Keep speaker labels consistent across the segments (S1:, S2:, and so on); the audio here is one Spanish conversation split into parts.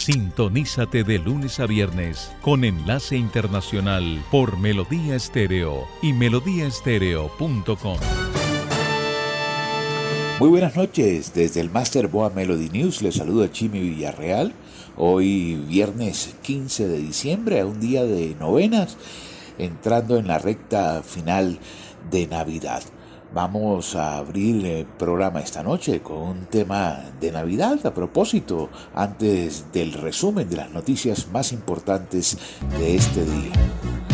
S1: Sintonízate de lunes a viernes con enlace internacional por Melodía Estéreo y melodíaestéreo.com.
S2: Muy buenas noches, desde el Master Boa Melody News les saluda Chimi Villarreal. Hoy viernes 15 de diciembre, a un día de novenas, entrando en la recta final de Navidad. Vamos a abrir el programa esta noche con un tema de Navidad a propósito, antes del resumen de las noticias más importantes de este día.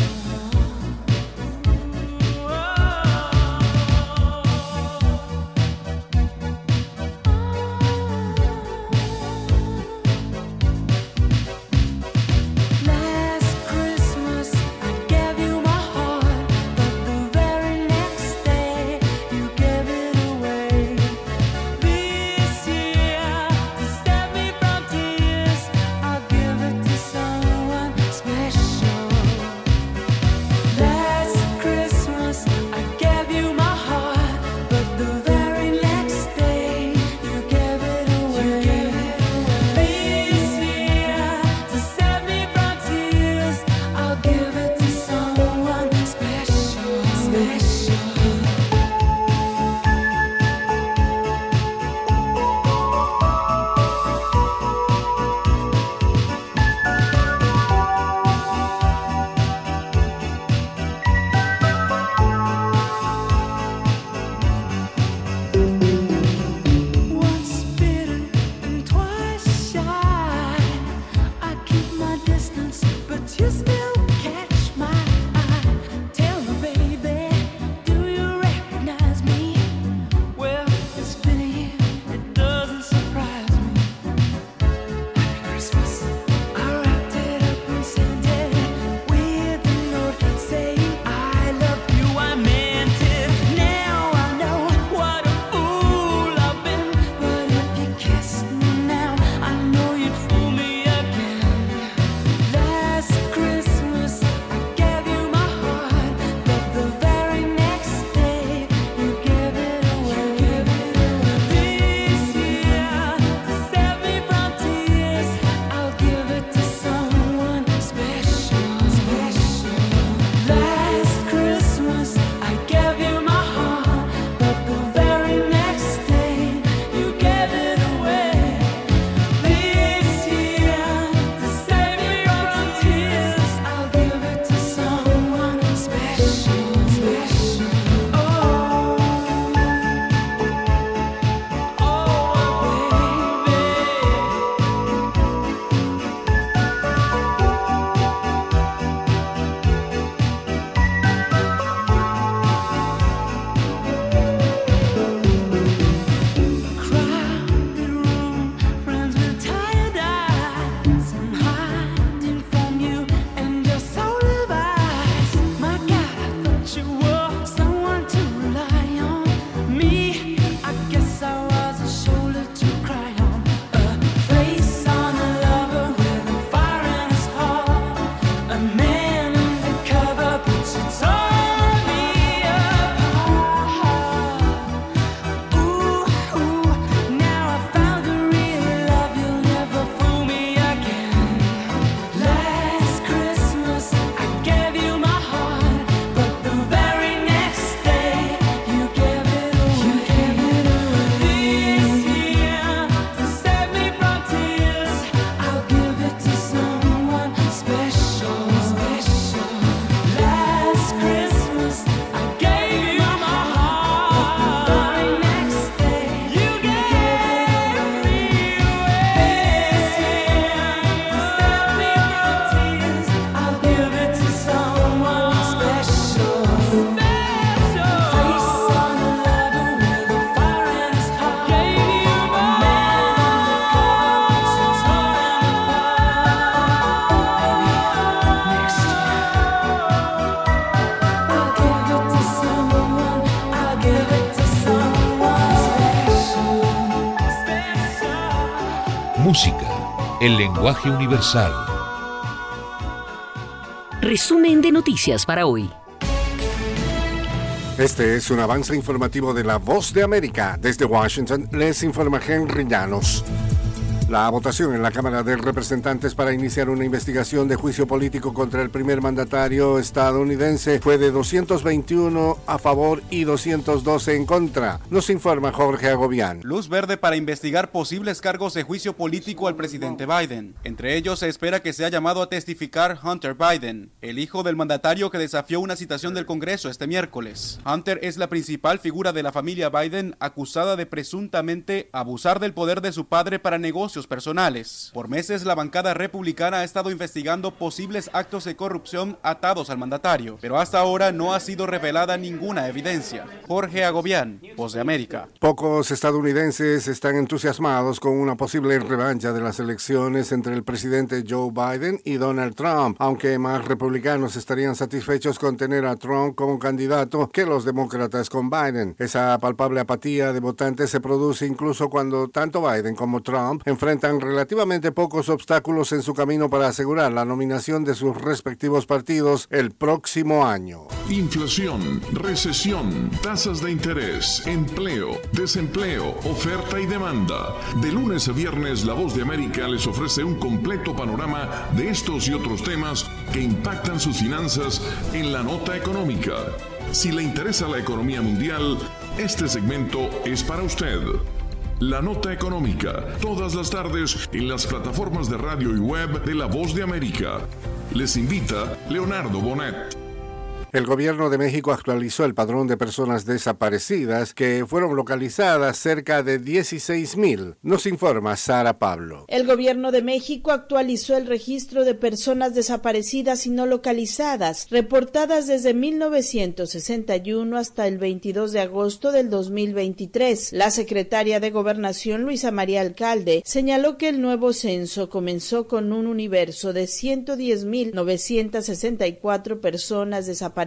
S1: El lenguaje universal.
S3: Resumen de noticias para hoy.
S4: Este es un avance informativo de La Voz de América. Desde Washington les informa Henry Llanos. La votación en la Cámara de Representantes para iniciar una investigación de juicio político contra el primer mandatario estadounidense fue de 221 a favor y 212 en contra. Nos informa Jorge Agobián.
S5: Luz verde para investigar posibles cargos de juicio político al presidente Biden. Entre ellos se espera que sea llamado a testificar Hunter Biden, el hijo del mandatario que desafió una citación del Congreso este miércoles. Hunter es la principal figura de la familia Biden acusada de presuntamente abusar del poder de su padre para negocios personales. Por meses la bancada republicana ha estado investigando posibles actos de corrupción atados al mandatario, pero hasta ahora no ha sido revelada ninguna evidencia. Jorge Agobián, Voz de América.
S4: Pocos estadounidenses están entusiasmados con una posible revancha de las elecciones entre el presidente Joe Biden y Donald Trump, aunque más republicanos estarían satisfechos con tener a Trump como candidato que los demócratas con Biden. Esa palpable apatía de votantes se produce incluso cuando tanto Biden como Trump enfrentan enfrentan relativamente pocos obstáculos en su camino para asegurar la nominación de sus respectivos partidos el próximo año.
S6: Inflación, recesión, tasas de interés, empleo, desempleo, oferta y demanda. De lunes a viernes, La Voz de América les ofrece un completo panorama de estos y otros temas que impactan sus finanzas en la nota económica. Si le interesa la economía mundial, este segmento es para usted. La nota económica, todas las tardes en las plataformas de radio y web de La Voz de América. Les invita Leonardo Bonet.
S4: El gobierno de México actualizó el padrón de personas desaparecidas que fueron localizadas cerca de 16.000. Nos informa Sara Pablo.
S7: El gobierno de México actualizó el registro de personas desaparecidas y no localizadas, reportadas desde 1961 hasta el 22 de agosto del 2023. La secretaria de Gobernación, Luisa María Alcalde, señaló que el nuevo censo comenzó con un universo de 110.964 personas desaparecidas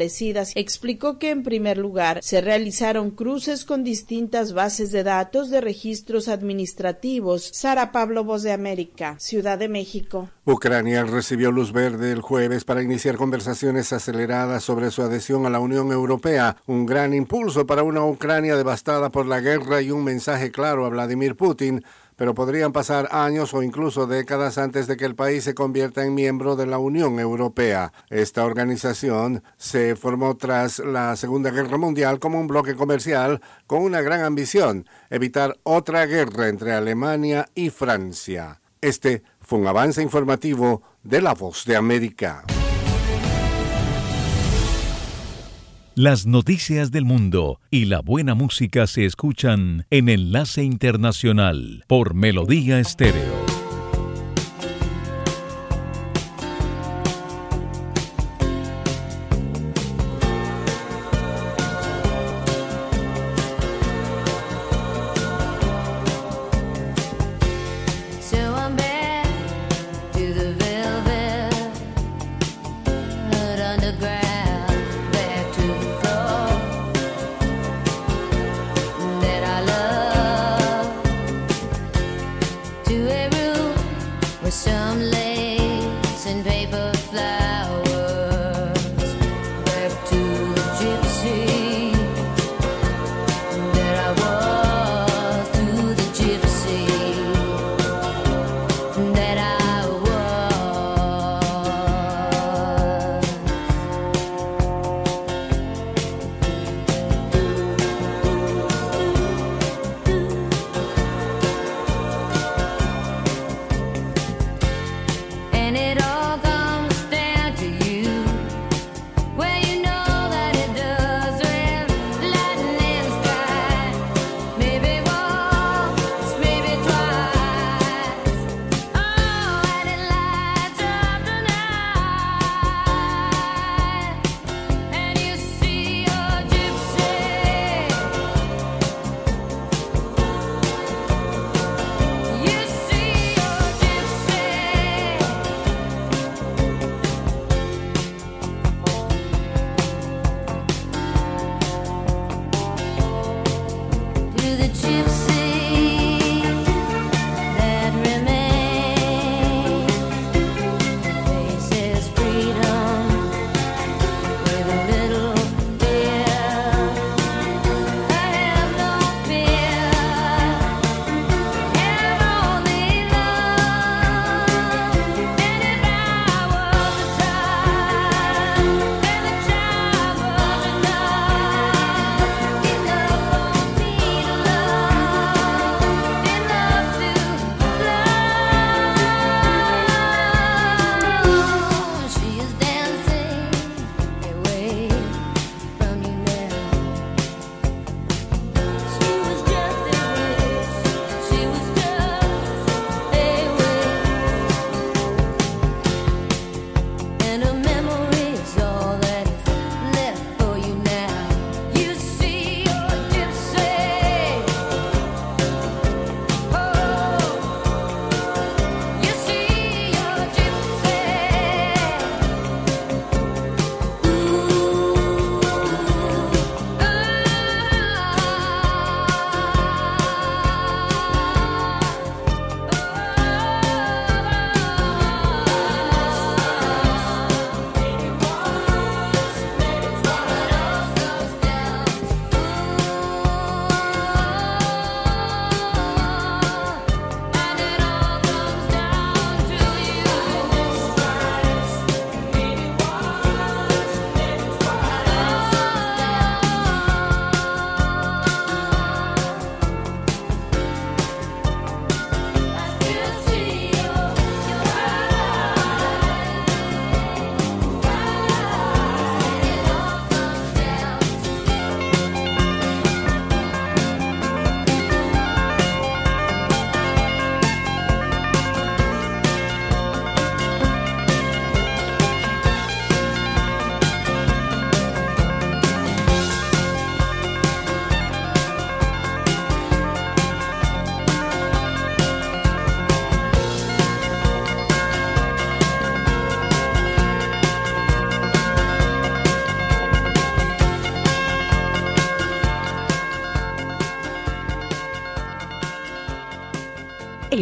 S7: explicó que en primer lugar se realizaron cruces con distintas bases de datos de registros administrativos. Sara Pablo Voz de América, Ciudad de México.
S4: Ucrania recibió luz verde el jueves para iniciar conversaciones aceleradas sobre su adhesión a la Unión Europea, un gran impulso para una Ucrania devastada por la guerra y un mensaje claro a Vladimir Putin pero podrían pasar años o incluso décadas antes de que el país se convierta en miembro de la Unión Europea. Esta organización se formó tras la Segunda Guerra Mundial como un bloque comercial con una gran ambición, evitar otra guerra entre Alemania y Francia. Este fue un avance informativo de La Voz de América.
S1: Las noticias del mundo y la buena música se escuchan en Enlace Internacional por Melodía Estéreo.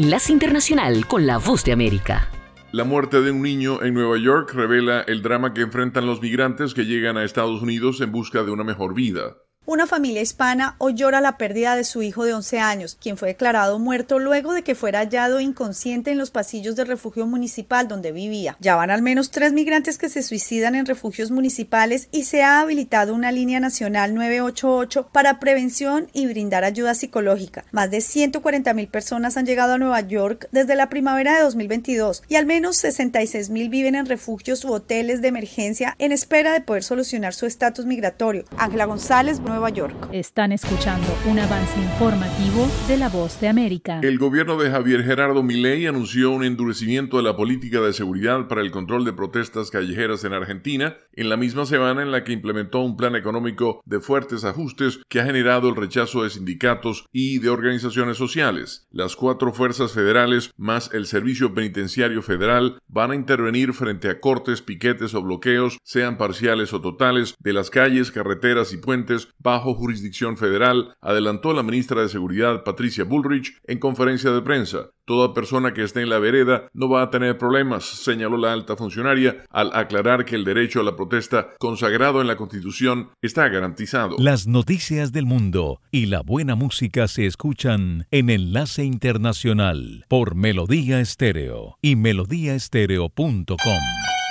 S3: Enlace Internacional con la Voz de América.
S6: La muerte de un niño en Nueva York revela el drama que enfrentan los migrantes que llegan a Estados Unidos en busca de una mejor vida.
S8: Una familia hispana hoy llora la pérdida de su hijo de 11 años, quien fue declarado muerto luego de que fuera hallado inconsciente en los pasillos del refugio municipal donde vivía. Ya van al menos tres migrantes que se suicidan en refugios municipales y se ha habilitado una línea nacional 988 para prevención y brindar ayuda psicológica. Más de 140 mil personas han llegado a Nueva York desde la primavera de 2022 y al menos 66 mil viven en refugios u hoteles de emergencia en espera de poder solucionar su estatus migratorio. Ángela González, Nueva York.
S9: Están escuchando un avance informativo de La Voz de América.
S6: El gobierno de Javier Gerardo Milei anunció un endurecimiento de la política de seguridad para el control de protestas callejeras en Argentina en la misma semana en la que implementó un plan económico de fuertes ajustes que ha generado el rechazo de sindicatos y de organizaciones sociales. Las cuatro fuerzas federales más el Servicio Penitenciario Federal van a intervenir frente a cortes, piquetes o bloqueos, sean parciales o totales, de las calles, carreteras y puentes bajo jurisdicción federal, adelantó la ministra de Seguridad Patricia Bullrich en conferencia de prensa. Toda persona que esté en la vereda no va a tener problemas, señaló la alta funcionaria al aclarar que el derecho a la protesta consagrado en la Constitución está garantizado.
S10: Las noticias del mundo y la buena música se escuchan en Enlace Internacional por Melodía Estéreo y melodíaestéreo.com.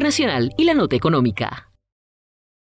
S3: Internacional y la Nota Económica.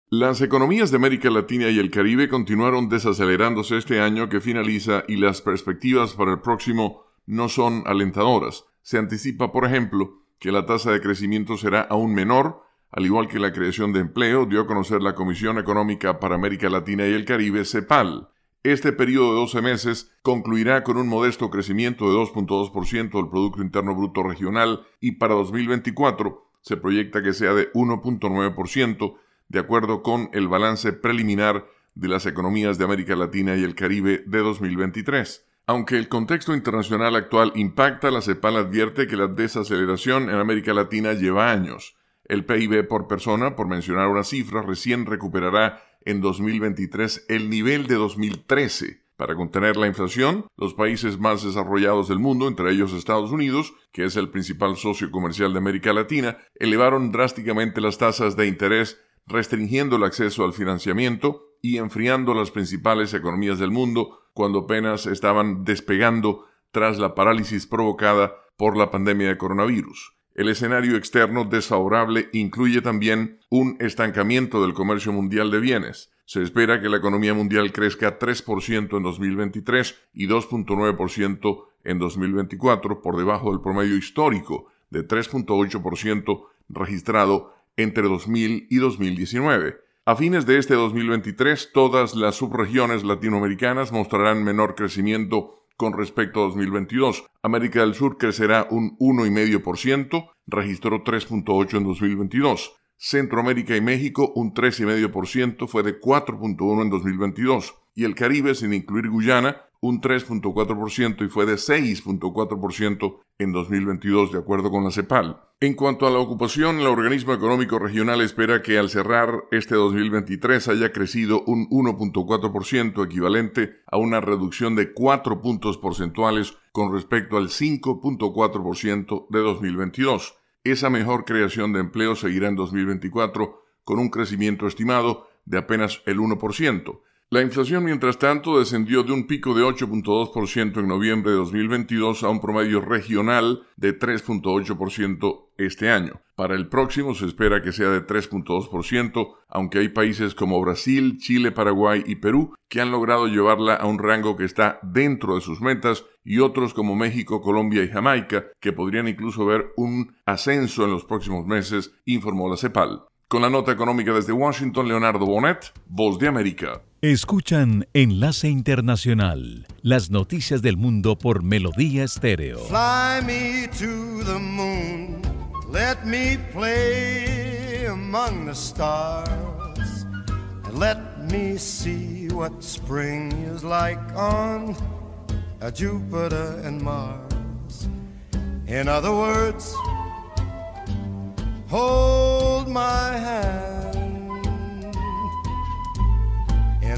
S6: Las economías de América Latina y el Caribe continuaron desacelerándose este año que finaliza y las perspectivas para el próximo no son alentadoras. Se anticipa, por ejemplo, que la tasa de crecimiento será aún menor, al igual que la creación de empleo, dio a conocer la Comisión Económica para América Latina y el Caribe, CEPAL. Este periodo de 12 meses concluirá con un modesto crecimiento de 2.2% del Producto Interno Bruto Regional y para 2024 se proyecta que sea de 1.9%, de acuerdo con el balance preliminar de las economías de América Latina y el Caribe de 2023. Aunque el contexto internacional actual impacta, la CEPAL advierte que la desaceleración en América Latina lleva años. El PIB por persona, por mencionar una cifra, recién recuperará en 2023 el nivel de 2013, para contener la inflación, los países más desarrollados del mundo, entre ellos Estados Unidos, que es el principal socio comercial de América Latina, elevaron drásticamente las tasas de interés, restringiendo el acceso al financiamiento y enfriando las principales economías del mundo cuando apenas estaban despegando tras la parálisis provocada por la pandemia de coronavirus. El escenario externo desfavorable incluye también un estancamiento del comercio mundial de bienes, se espera que la economía mundial crezca 3% en 2023 y 2.9% en 2024, por debajo del promedio histórico de 3.8% registrado entre 2000 y 2019. A fines de este 2023, todas las subregiones latinoamericanas mostrarán menor crecimiento con respecto a 2022. América del Sur crecerá un 1,5%, registró 3.8 en 2022. Centroamérica y México un 3,5% fue de 4.1 en 2022 y el Caribe, sin incluir Guyana, un 3.4% y fue de 6.4% en 2022, de acuerdo con la CEPAL. En cuanto a la ocupación, el organismo económico regional espera que al cerrar este 2023 haya crecido un 1.4%, equivalente a una reducción de 4 puntos porcentuales con respecto al 5.4% de 2022. Esa mejor creación de empleo seguirá en 2024 con un crecimiento estimado de apenas el 1%. La inflación, mientras tanto, descendió de un pico de 8.2% en noviembre de 2022 a un promedio regional de 3.8% este año. Para el próximo se espera que sea de 3.2%, aunque hay países como Brasil, Chile, Paraguay y Perú que han logrado llevarla a un rango que está dentro de sus metas y otros como México, Colombia y Jamaica que podrían incluso ver un ascenso en los próximos meses, informó la CEPAL. Con la nota económica desde Washington, Leonardo Bonet, Voz de América.
S1: Escuchan Enlace Internacional, las noticias del mundo por Melodía Estéreo.
S11: Fly me to the moon, let me play among the stars, and let me see what spring is like on Jupiter and Mars. In other words, hold my hand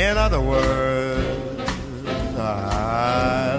S11: In other words, I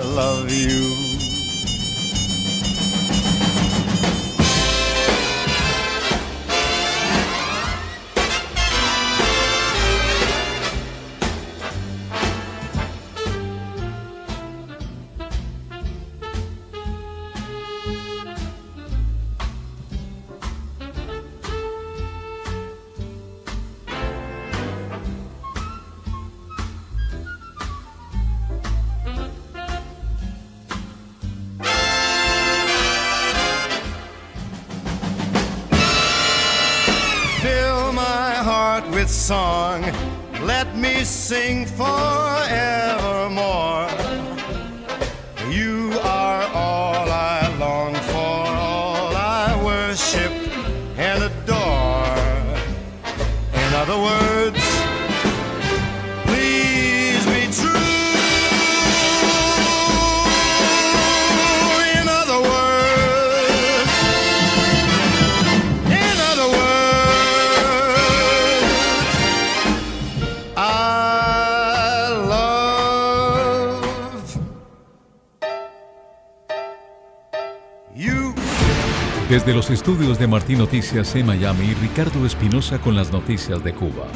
S1: Desde los estudios de Martín Noticias en Miami, Ricardo Espinosa con las noticias de Cuba.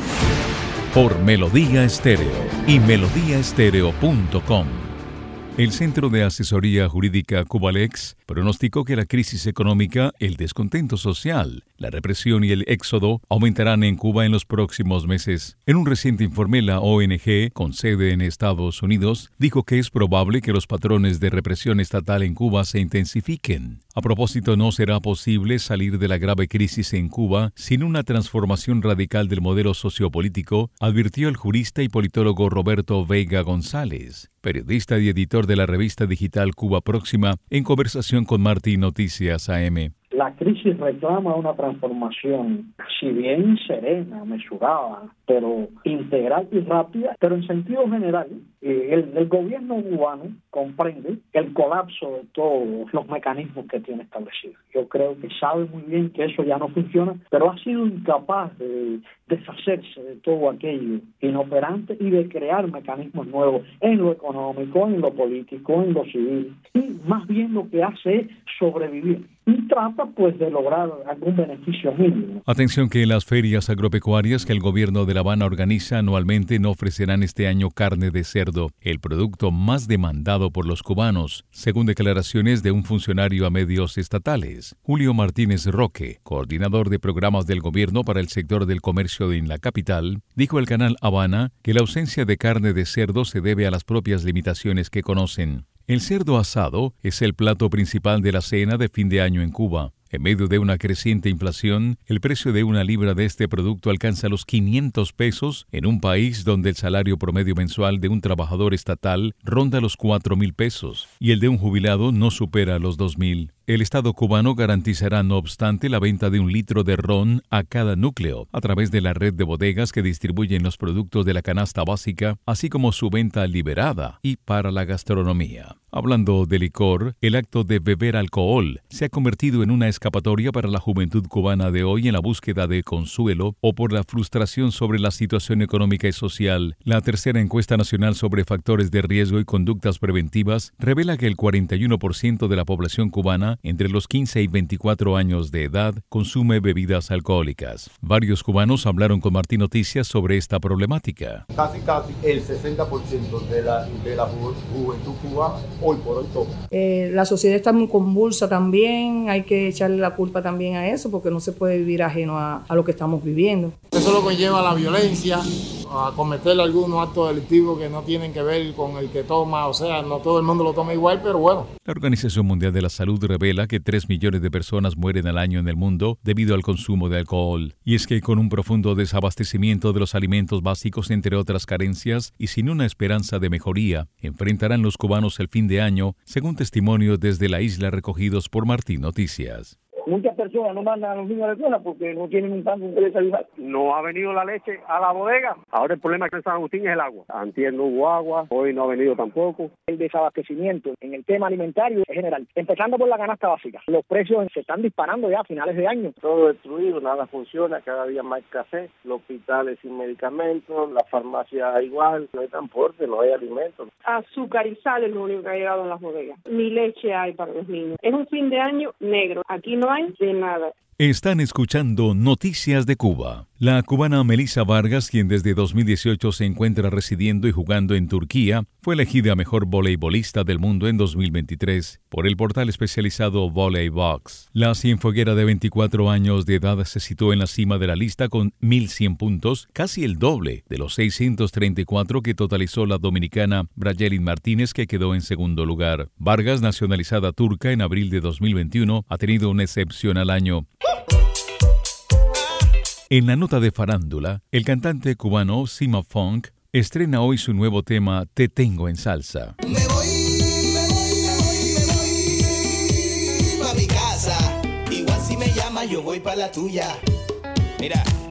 S1: Por Melodía Estéreo y melodíaestéreo.com. El Centro de Asesoría Jurídica Cubalex pronosticó que la crisis económica, el descontento social, la represión y el éxodo aumentarán en Cuba en los próximos meses. En un reciente informe, la ONG, con sede en Estados Unidos, dijo que es probable que los patrones de represión estatal en Cuba se intensifiquen. A propósito, no será posible salir de la grave crisis en Cuba sin una transformación radical del modelo sociopolítico, advirtió el jurista y politólogo Roberto Veiga González, periodista y editor de la revista digital Cuba Próxima, en conversación con Martín Noticias AM.
S12: La crisis reclama una transformación, si bien serena, mesurada, pero integral y rápida, pero en sentido general, eh, el, el, gobierno cubano comprende el colapso de todos los mecanismos que tiene establecidos. Yo creo que sabe muy bien que eso ya no funciona, pero ha sido incapaz de deshacerse de todo aquello inoperante y de crear mecanismos nuevos en lo económico, en lo político, en lo civil. Y más bien lo que hace es sobrevivir y trata pues de lograr algún beneficio mínimo.
S1: Atención que las ferias agropecuarias que el gobierno de La Habana organiza anualmente no ofrecerán este año carne de cerdo, el producto más demandado por los cubanos, según declaraciones de un funcionario a medios estatales. Julio Martínez Roque, coordinador de programas del gobierno para el sector del comercio en la capital, dijo al canal Habana que la ausencia de carne de cerdo se debe a las propias limitaciones que conocen. El cerdo asado es el plato principal de la cena de fin de año en Cuba. En medio de una creciente inflación, el precio de una libra de este producto alcanza los 500 pesos en un país donde el salario promedio mensual de un trabajador estatal ronda los 4 mil pesos y el de un jubilado no supera los 2 mil. El Estado cubano garantizará, no obstante, la venta de un litro de ron a cada núcleo a través de la red de bodegas que distribuyen los productos de la canasta básica, así como su venta liberada y para la gastronomía. Hablando de licor, el acto de beber alcohol se ha convertido en una escapatoria para la juventud cubana de hoy en la búsqueda de consuelo o por la frustración sobre la situación económica y social. La tercera encuesta nacional sobre factores de riesgo y conductas preventivas revela que el 41% de la población cubana entre los 15 y 24 años de edad consume bebidas alcohólicas. Varios cubanos hablaron con Martín Noticias sobre esta problemática.
S13: Casi, casi el 60% de la, de la ju juventud cubana hoy por hoy toma.
S14: Eh, la sociedad está muy convulsa también, hay que echarle la culpa también a eso porque no se puede vivir ajeno a, a lo que estamos viviendo.
S13: Eso lo conlleva la violencia, a cometer algunos actos delictivos que no tienen que ver con el que toma, o sea, no todo el mundo lo toma igual, pero bueno.
S1: La Organización Mundial de la Salud revela que 3 millones de personas mueren al año en el mundo debido al consumo de alcohol. Y es que con un profundo desabastecimiento de los alimentos básicos, entre otras carencias, y sin una esperanza de mejoría, enfrentarán los cubanos el fin de año, según testimonios desde la isla recogidos por Martín Noticias.
S12: Muchas personas no mandan a los niños a la escuela porque no tienen un pan de desayunar.
S15: No ha venido la leche a la bodega. Ahora el problema que en San Agustín es el agua. Antier no hubo agua, hoy no ha venido tampoco.
S12: El desabastecimiento en el tema alimentario es general. Empezando por la canasta básica. Los precios se están disparando ya a finales de año.
S15: Todo destruido, nada funciona, cada día más escasez. Los hospitales sin medicamentos, la farmacia igual, no hay transporte, no hay alimentos.
S16: Azúcar y sal es lo único que ha llegado en las bodegas. Ni leche hay para los niños. Es un fin de año negro. Aquí no hay de nada.
S1: Están escuchando Noticias de Cuba. La cubana Melissa Vargas, quien desde 2018 se encuentra residiendo y jugando en Turquía, fue elegida mejor voleibolista del mundo en 2023 por el portal especializado Volleybox. La cienfueguera de 24 años de edad se situó en la cima de la lista con 1.100 puntos, casi el doble de los 634 que totalizó la dominicana Brayelin Martínez, que quedó en segundo lugar. Vargas, nacionalizada turca en abril de 2021, ha tenido un excepcional año. En la nota de farándula, el cantante cubano Sima Funk estrena hoy su nuevo tema Te tengo en salsa.
S17: Me voy, me voy, me voy, me voy si me llama yo voy para la tuya.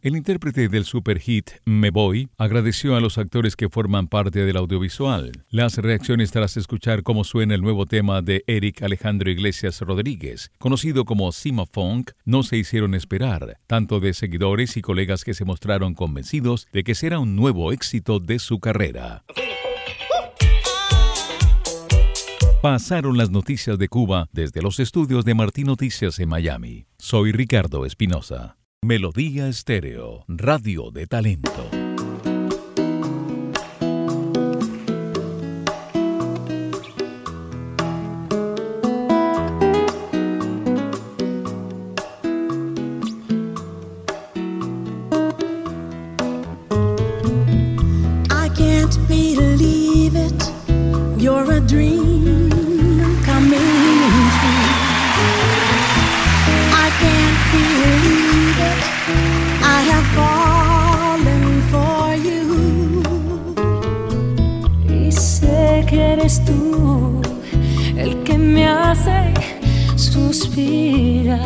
S1: El intérprete del superhit Me Voy agradeció a los actores que forman parte del audiovisual. Las reacciones tras escuchar cómo suena el nuevo tema de Eric Alejandro Iglesias Rodríguez, conocido como Sima Funk, no se hicieron esperar, tanto de seguidores y colegas que se mostraron convencidos de que será un nuevo éxito de su carrera. Pasaron las noticias de Cuba desde los estudios de Martín Noticias en Miami. Soy Ricardo Espinosa. Melodía Estéreo, radio de talento.
S18: Me.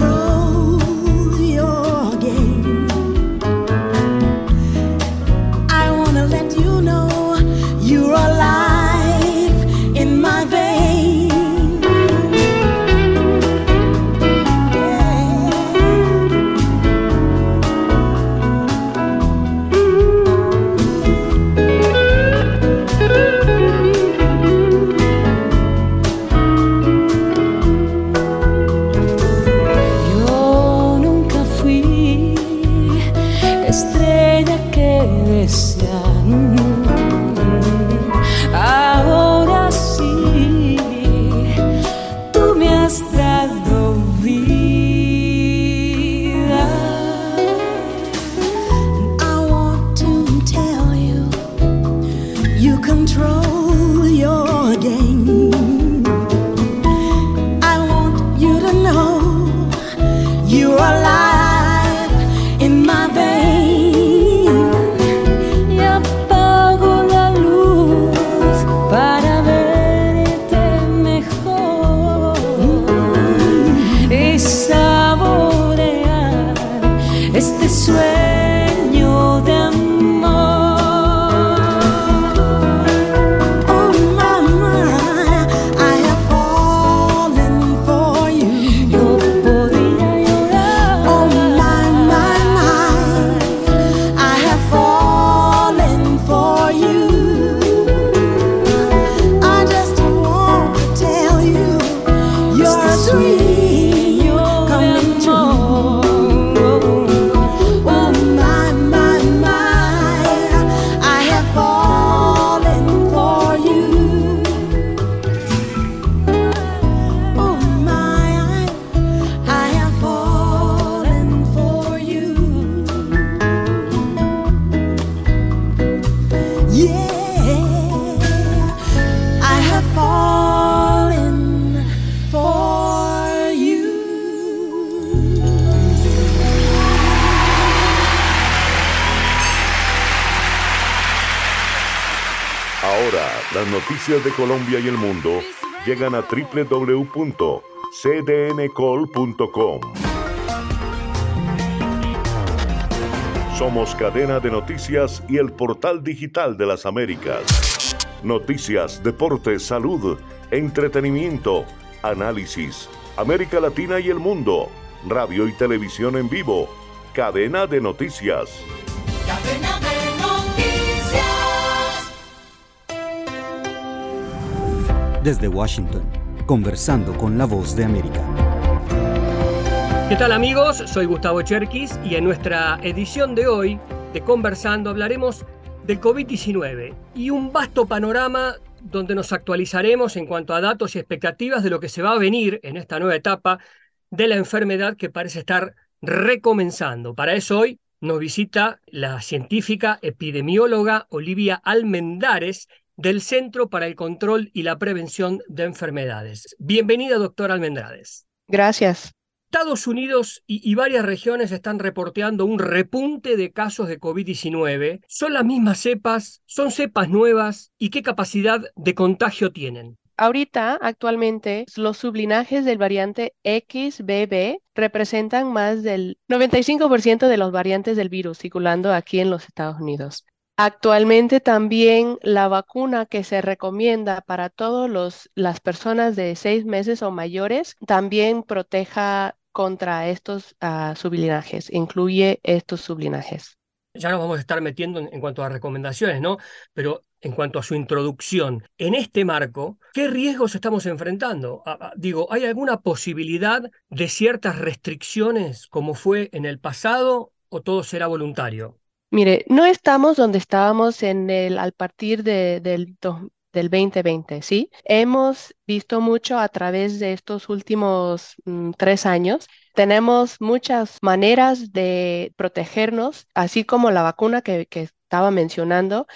S19: Control
S18: Y
S20: el mundo llegan a www.cdncol.com. Somos cadena de noticias y el portal digital de las Américas. Noticias, deportes, salud, entretenimiento, análisis, América Latina y el mundo, radio y televisión en vivo, cadena de noticias.
S21: Desde Washington, conversando con la voz de América.
S22: ¿Qué tal amigos? Soy Gustavo Cherkis y en nuestra edición de hoy de Conversando hablaremos del COVID-19 y un vasto panorama donde nos actualizaremos en cuanto a datos y expectativas de lo que se va a venir en esta nueva etapa de la enfermedad que parece estar recomenzando. Para eso hoy nos visita la científica epidemióloga Olivia Almendares del Centro para el Control y la Prevención de Enfermedades. Bienvenida, doctora Almendares.
S23: Gracias.
S22: Estados Unidos y, y, varias regiones están reporteando un repunte de casos de COVID-19. ¿Son las mismas cepas? ¿Son cepas nuevas? ¿Y qué capacidad de contagio tienen?
S23: Ahorita, actualmente, los sublinajes del variante XBB representan más del 95% de los variantes del virus circulando aquí en los Estados Unidos. Actualmente también la vacuna que se recomienda para todas las personas de seis meses o mayores también proteja contra estos uh, sublinajes, incluye estos sublinajes.
S22: Ya nos vamos a estar metiendo en, cuanto a recomendaciones, ¿no? Pero en cuanto a su introducción, en este marco, ¿qué riesgos estamos enfrentando? Ah, digo, ¿hay alguna posibilidad de ciertas restricciones como fue en el pasado o todo será voluntario?
S23: Mire, no estamos donde estábamos en el, al partir de, del, del 2020, ¿sí? Hemos visto mucho a través de estos últimos mm, tres años. Tenemos muchas maneras de protegernos, así como la vacuna que, estaba mencionando.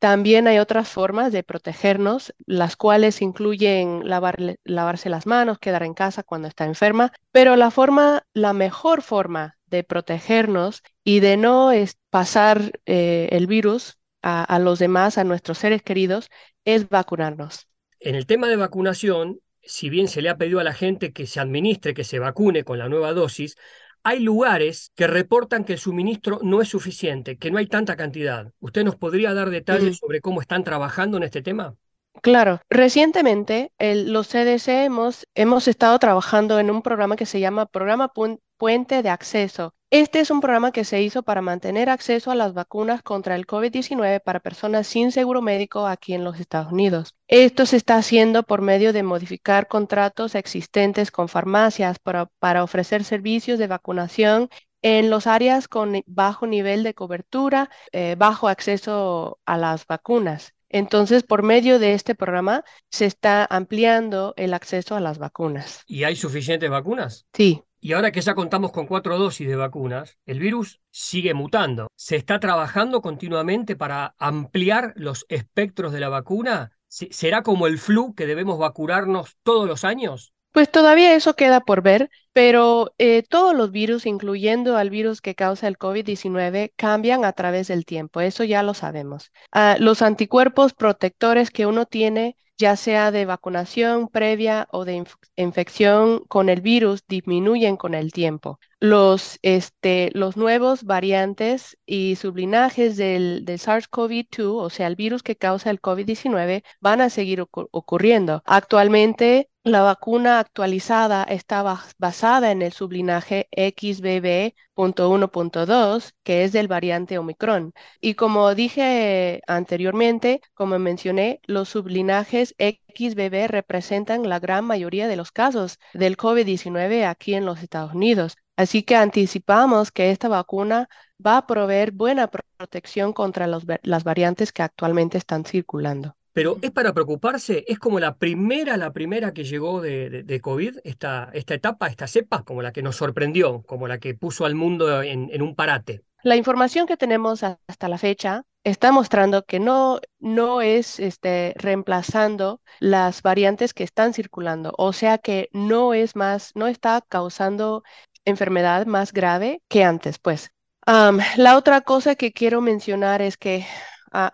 S23: También hay otras formas de protegernos, las cuales incluyen lavar, lavarse las manos, quedar en casa cuando está enferma, pero la forma, la mejor forma de protegernos y de no pasar eh, el virus a, a los demás, a nuestros seres queridos, es vacunarnos.
S22: En el tema de vacunación, si bien se le ha pedido a la gente que se administre, que se vacune con la nueva dosis, hay lugares que reportan que el suministro no es suficiente, que no hay tanta cantidad. ¿Usted nos podría dar detalles mm. sobre cómo están trabajando en este tema?
S23: Claro, recientemente los CDC hemos, hemos estado trabajando en un programa que se llama Programa Puente de Acceso. Este es un programa que se hizo para mantener acceso a las vacunas contra el COVID-19 para personas sin seguro médico aquí en los Estados Unidos. Esto se está haciendo por medio de modificar contratos existentes con farmacias para, para ofrecer servicios de vacunación en los áreas con bajo nivel de cobertura, eh, bajo acceso a las vacunas. Entonces, por medio de este programa se está ampliando el acceso a las vacunas.
S22: ¿Y hay suficientes vacunas?
S23: Sí.
S22: Y ahora que ya contamos con cuatro dosis de vacunas, el virus sigue mutando. ¿Se está trabajando continuamente para ampliar los espectros de la vacuna? ¿Será como el flu que debemos vacunarnos todos los años?
S23: Pues todavía eso queda por ver, pero eh, todos los virus, incluyendo al virus que causa el COVID-19, cambian a través del tiempo. Eso ya lo sabemos. Uh, los anticuerpos protectores que uno tiene ya sea de vacunación previa o de inf infección con el virus, disminuyen con el tiempo. Los, este, los nuevos variantes y sublinajes del, del SARS-CoV-2, o sea, el virus que causa el COVID-19, van a seguir ocur ocurriendo. Actualmente, la vacuna actualizada está basada en el sublinaje XBB.1.2, que es del variante Omicron. Y como dije anteriormente, como mencioné, los sublinajes XBB representan la gran mayoría de los casos del COVID-19 aquí en los Estados Unidos. Así que anticipamos que esta vacuna va a proveer buena protección contra las variantes que actualmente están circulando.
S22: Pero es para preocuparse, es como la primera, la primera que llegó de, de, de, COVID, esta, esta etapa, esta cepa, como la que nos sorprendió, como la que puso al mundo en, en un parate.
S23: La información que tenemos hasta la fecha está mostrando que no, no es este, reemplazando las variantes que están circulando, o sea que no es más, no está causando enfermedad más grave que antes, pues. Um, la otra cosa que quiero mencionar es que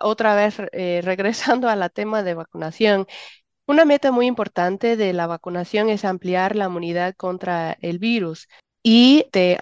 S23: otra vez eh, regresando al tema de vacunación, una meta muy importante de la vacunación es ampliar la inmunidad contra el virus y te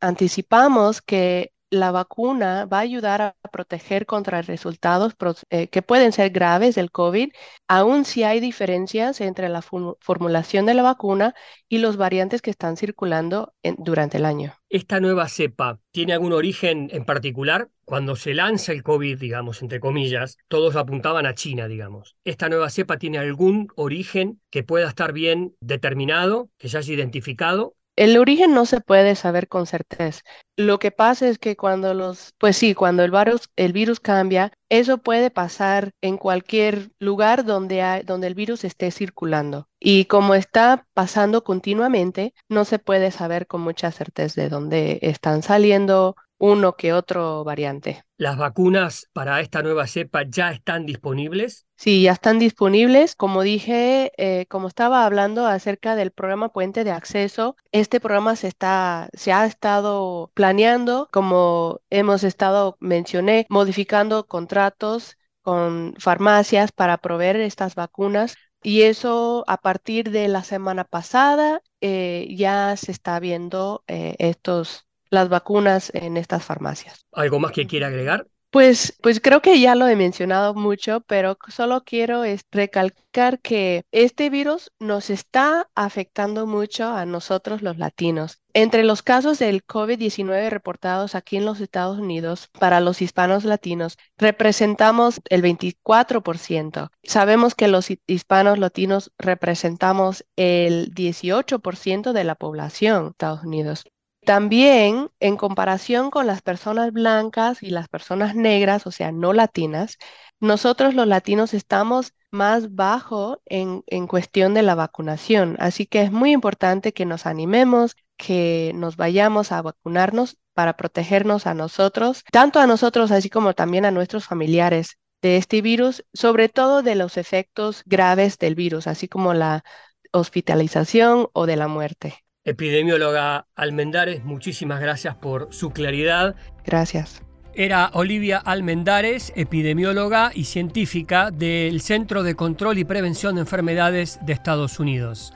S23: anticipamos que la vacuna va a ayudar a proteger contra resultados eh, que pueden ser graves del COVID, aun si hay diferencias entre la formulación de la vacuna y los variantes que están circulando durante el año.
S22: ¿Esta nueva cepa tiene algún origen en particular? Cuando se lanza el COVID, digamos, entre comillas, todos apuntaban a China, digamos. ¿Esta nueva cepa tiene algún origen que pueda estar bien determinado, que se haya identificado?
S23: El origen no se puede saber con certeza. Lo que pasa es que cuando los, pues sí, cuando el virus, el virus cambia, eso puede pasar en cualquier lugar donde, hay, donde el virus esté circulando. Y como está pasando continuamente, no se puede saber con mucha certeza de dónde están saliendo uno que otro variante.
S22: ¿Las vacunas para esta nueva cepa ya están disponibles?
S23: Sí, ya están disponibles. Como dije, eh, como estaba hablando acerca del programa Puente de Acceso, este programa se, está, se ha estado planeando, como hemos estado, mencioné, modificando contratos con farmacias para proveer estas vacunas. Y eso a partir de la semana pasada eh, ya se está viendo eh, estos las vacunas en estas farmacias.
S22: ¿Algo más que quiera agregar?
S23: Pues, pues creo que ya lo he mencionado mucho, pero solo quiero recalcar que este virus nos está afectando mucho a nosotros los latinos. Entre los casos del COVID-19 reportados aquí en los Estados Unidos para los hispanos latinos, representamos el 24%. Sabemos que los hispanos latinos representamos el 18% de la población de Estados Unidos. También, en comparación con las personas blancas y las personas negras, o sea, no latinas, nosotros los latinos estamos más bajo en, en, cuestión de la vacunación. Así que es muy importante que nos animemos, que nos vayamos a vacunarnos para protegernos a nosotros, tanto a nosotros así como también a nuestros familiares de este virus, sobre todo de los efectos graves del virus, así como la hospitalización o de la muerte.
S22: Epidemióloga Almendares, muchísimas gracias por su claridad.
S23: Gracias.
S22: Era Olivia Almendares, epidemióloga y científica del Centro de Control y Prevención de Enfermedades de Estados Unidos.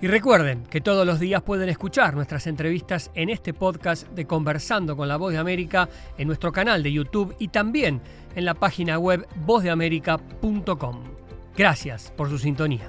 S22: Y recuerden que todos los días pueden escuchar nuestras entrevistas en este podcast de Conversando con la Voz de América en nuestro canal de YouTube y también en la página web vozdeamerica.com. Gracias por su sintonía.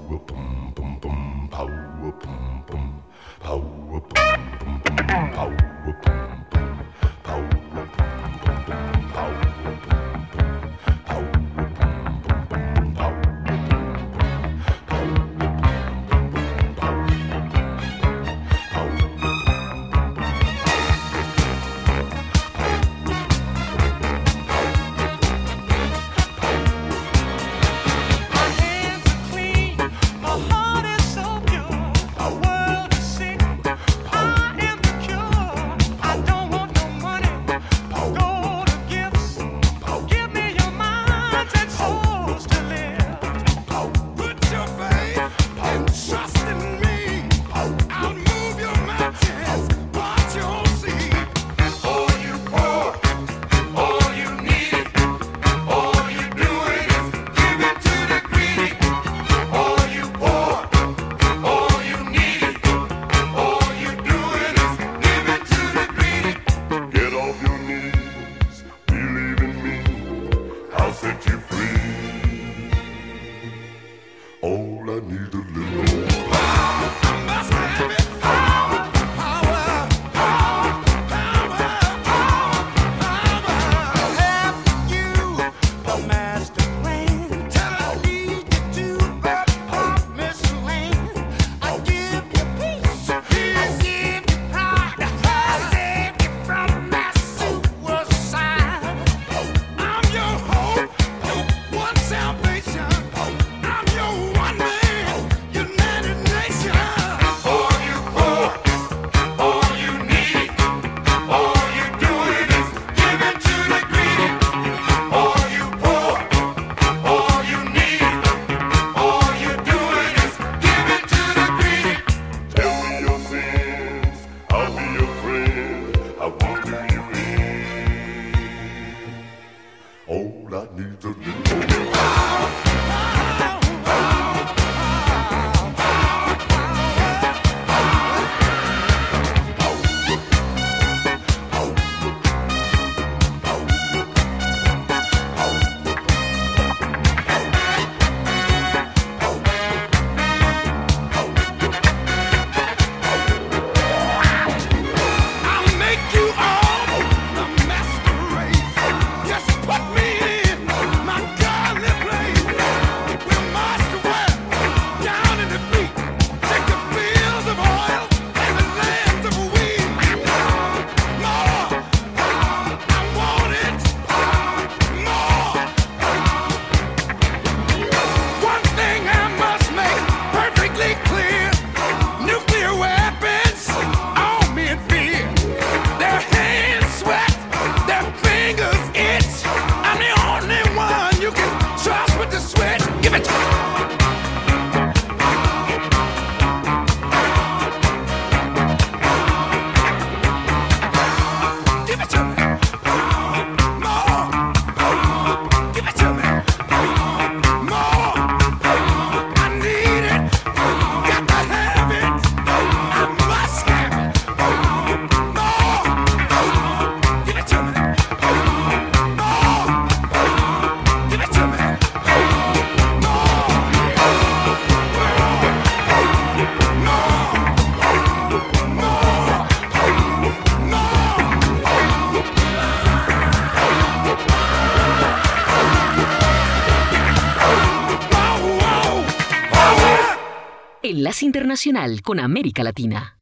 S3: Internacional con América Latina.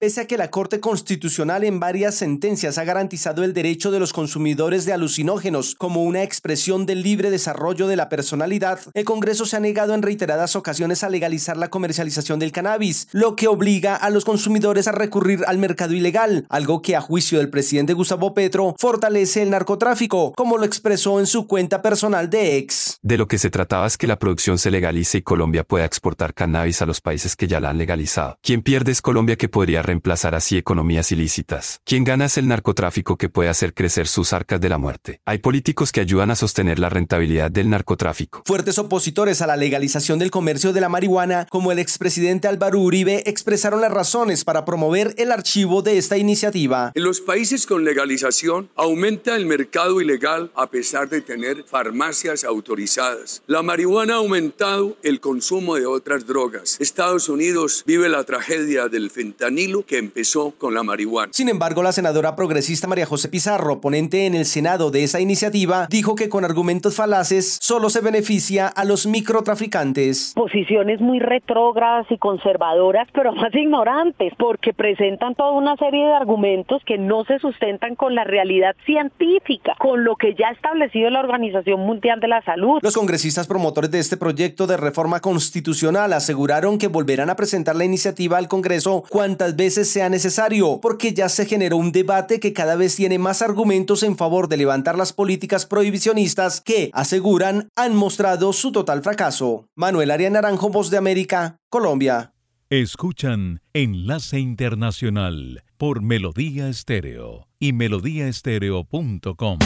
S24: Pese a que la Corte Constitucional en varias sentencias ha garantizado el derecho de los consumidores de alucinógenos como una expresión del libre desarrollo de la personalidad, el Congreso se ha negado en reiteradas ocasiones a legalizar la comercialización del cannabis, lo que obliga a los consumidores a recurrir al mercado ilegal, algo que a juicio del presidente Gustavo Petro fortalece el narcotráfico, como lo expresó en su cuenta personal de ex.
S25: De lo que se trataba es que la producción se legalice y Colombia pueda exportar cannabis a los países que ya la han legalizado. Quien pierde es Colombia que podría reemplazar así economías ilícitas. Quien gana es el narcotráfico que puede hacer crecer sus arcas de la muerte. Hay políticos que ayudan a sostener la rentabilidad del narcotráfico.
S24: Fuertes opositores a la legalización del comercio de la marihuana, como el expresidente Álvaro Uribe, expresaron las razones para promover el archivo de esta iniciativa.
S26: En los países con legalización aumenta el mercado ilegal a pesar de tener farmacias autorizadas. La marihuana ha aumentado el consumo de otras drogas. Estados Unidos vive la tragedia del fentanilo que empezó con la marihuana.
S24: Sin embargo, la senadora progresista María José Pizarro, ponente en el Senado de esa iniciativa, dijo que con argumentos falaces solo se beneficia a los microtraficantes.
S27: Posiciones muy retrógradas y conservadoras, pero más ignorantes, porque presentan toda una serie de argumentos que no se sustentan con la realidad científica, con lo que ya ha establecido la Organización Mundial de la Salud.
S24: Los congresistas promotores de este proyecto de reforma constitucional aseguraron que volverán a presentar la iniciativa al Congreso cuantas veces sea necesario, porque ya se generó un debate que cada vez tiene más argumentos en favor de levantar las políticas prohibicionistas que, aseguran, han mostrado su total fracaso. Manuel Arias Naranjo, Voz de América, Colombia.
S1: Escuchan Enlace Internacional por Melodía Estéreo y melodíaestéreo.com.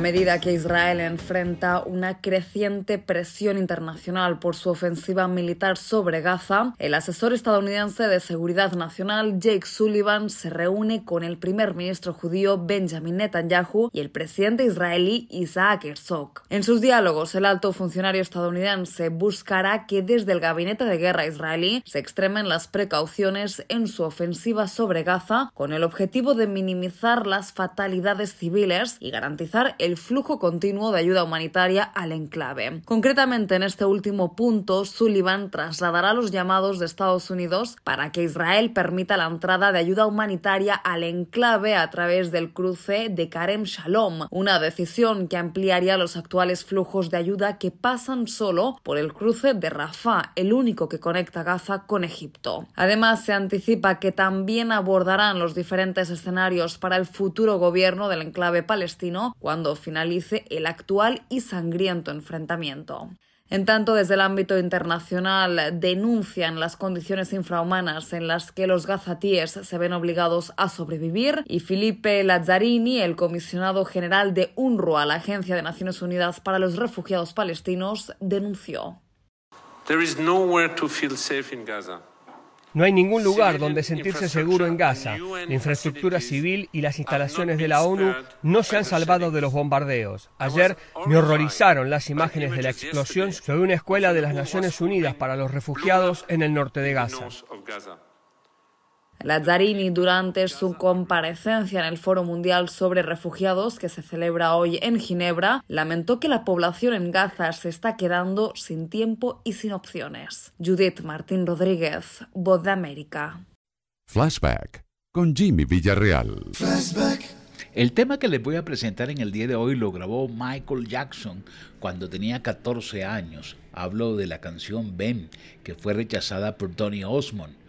S28: medida que Israel enfrenta una creciente presión internacional por su ofensiva militar sobre Gaza, el asesor estadounidense de Seguridad Nacional Jake Sullivan se reúne con el primer ministro judío Benjamin Netanyahu y el presidente israelí Isaac Herzog. En sus diálogos, el alto funcionario estadounidense buscará que desde el gabinete de guerra israelí se extremen las precauciones en su ofensiva sobre Gaza con el objetivo de minimizar las fatalidades civiles y garantizar el flujo continuo de ayuda humanitaria al enclave. Concretamente, en este último punto, Sullivan trasladará los llamados de Estados Unidos para que Israel permita la entrada de ayuda humanitaria al enclave a través del cruce de Karem Shalom, una decisión que ampliaría los actuales flujos de ayuda que pasan solo por el cruce de Rafah, el único que conecta Gaza con Egipto. Además, se anticipa que también abordarán los diferentes escenarios para el futuro gobierno del enclave palestino cuando finalice el actual y sangriento enfrentamiento. En tanto, desde el ámbito internacional denuncian las condiciones infrahumanas en las que los gazatíes se ven obligados a sobrevivir y Felipe Lazzarini, el comisionado general de UNRWA, la Agencia de Naciones Unidas para los Refugiados Palestinos, denunció.
S22: No hay ningún lugar donde sentirse seguro en Gaza. La infraestructura civil y las instalaciones de la ONU no se han salvado de los bombardeos. Ayer me horrorizaron las imágenes de la explosión sobre una escuela de las Naciones Unidas para los refugiados en el norte de Gaza.
S28: Lazzarini, durante su comparecencia en el Foro Mundial sobre Refugiados, que se celebra hoy en Ginebra, lamentó que la población en Gaza se está quedando sin tiempo y sin opciones. Judith Martín Rodríguez, Voz de América.
S1: Flashback con Jimmy Villarreal.
S29: El tema que les voy a presentar en el día de hoy lo grabó Michael Jackson cuando tenía 14 años. Hablo de la canción Ben, que fue rechazada por Tony Osmond.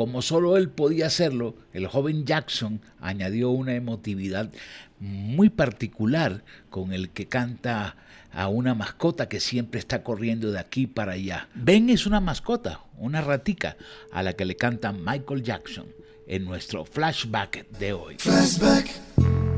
S29: Como solo él podía hacerlo, el joven Jackson añadió una emotividad muy particular con el que canta a una mascota que siempre está corriendo de aquí para allá. Ben es una mascota, una ratica, a la que le canta Michael Jackson en nuestro flashback de hoy. Flashback.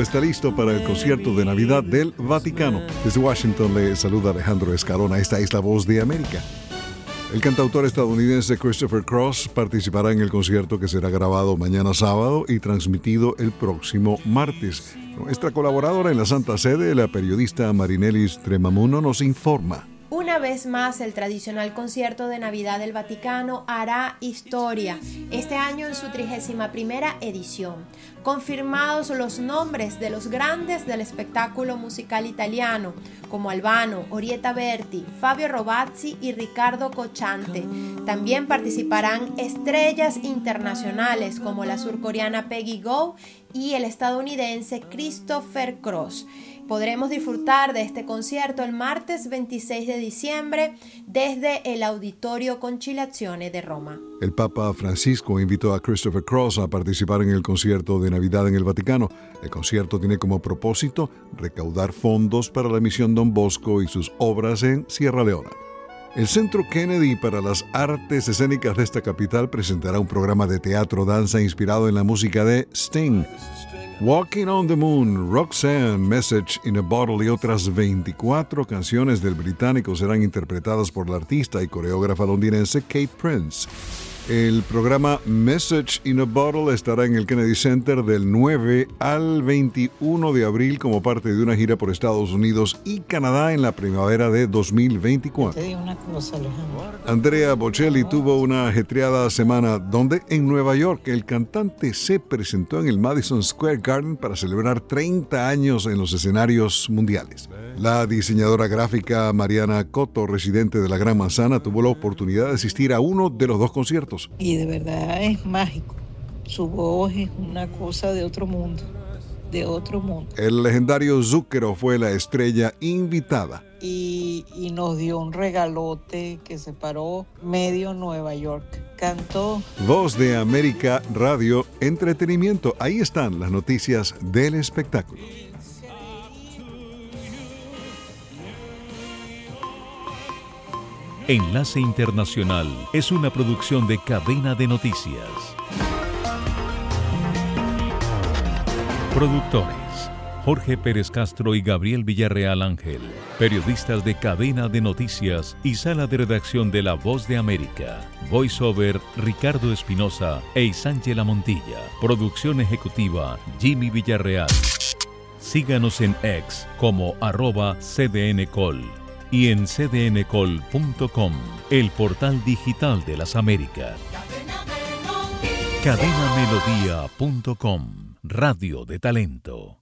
S30: Está listo para el concierto de Navidad del Vaticano. Desde Washington le saluda Alejandro Escalona. Esta es la voz de América. El cantautor estadounidense Christopher Cross participará en el concierto que será grabado mañana sábado y transmitido el próximo martes. Nuestra colaboradora en la Santa Sede, la periodista Marinelis Tremamuno, nos informa.
S31: Una vez más, el tradicional concierto de Navidad del Vaticano hará historia, este año en su 31 edición. Confirmados los nombres de los grandes del espectáculo musical italiano, como Albano, Orieta Berti, Fabio Robazzi y Ricardo Cochante. También participarán estrellas internacionales como la surcoreana Peggy Go y el estadounidense Christopher Cross. Podremos disfrutar de este concierto el martes 26 de diciembre desde el Auditorio Conciliazione de Roma.
S30: El Papa Francisco invitó a Christopher Cross a participar en el concierto de Navidad en el Vaticano. El concierto tiene como propósito recaudar fondos para la misión Don Bosco y sus obras en Sierra Leona. El Centro Kennedy para las Artes Escénicas de esta capital presentará un programa de teatro-danza inspirado en la música de Sting. Walking on the Moon, Roxanne, Message in a Bottle y otras 24 canciones del británico serán interpretadas por la artista y coreógrafa londinense Kate Prince. El programa Message in a Bottle estará en el Kennedy Center del 9 al 21 de abril como parte de una gira por Estados Unidos y Canadá en la primavera de 2024. Andrea Bocelli tuvo una ajetreada semana donde en Nueva York el cantante se presentó en el Madison Square Garden para celebrar 30 años en los escenarios mundiales. La diseñadora gráfica Mariana Cotto, residente de la Gran Manzana, tuvo la oportunidad de asistir a uno de los dos conciertos.
S32: Y de verdad es mágico. Su voz es una cosa de otro mundo, de otro mundo.
S30: El legendario Zúquero fue la estrella invitada.
S32: Y, y nos dio un regalote que se paró medio Nueva York. Cantó.
S30: Voz de América Radio Entretenimiento. Ahí están las noticias del espectáculo.
S1: Enlace Internacional es una producción de cadena de noticias. Productores. Jorge Pérez Castro y Gabriel Villarreal Ángel, periodistas de cadena de noticias y sala de redacción de La Voz de América. Voiceover Ricardo Espinosa e Isángela Montilla. Producción ejecutiva Jimmy Villarreal. Síganos en X como arroba cdncol y en cdncol.com, el portal digital de las Américas. Cadenamelodía.com, radio de talento.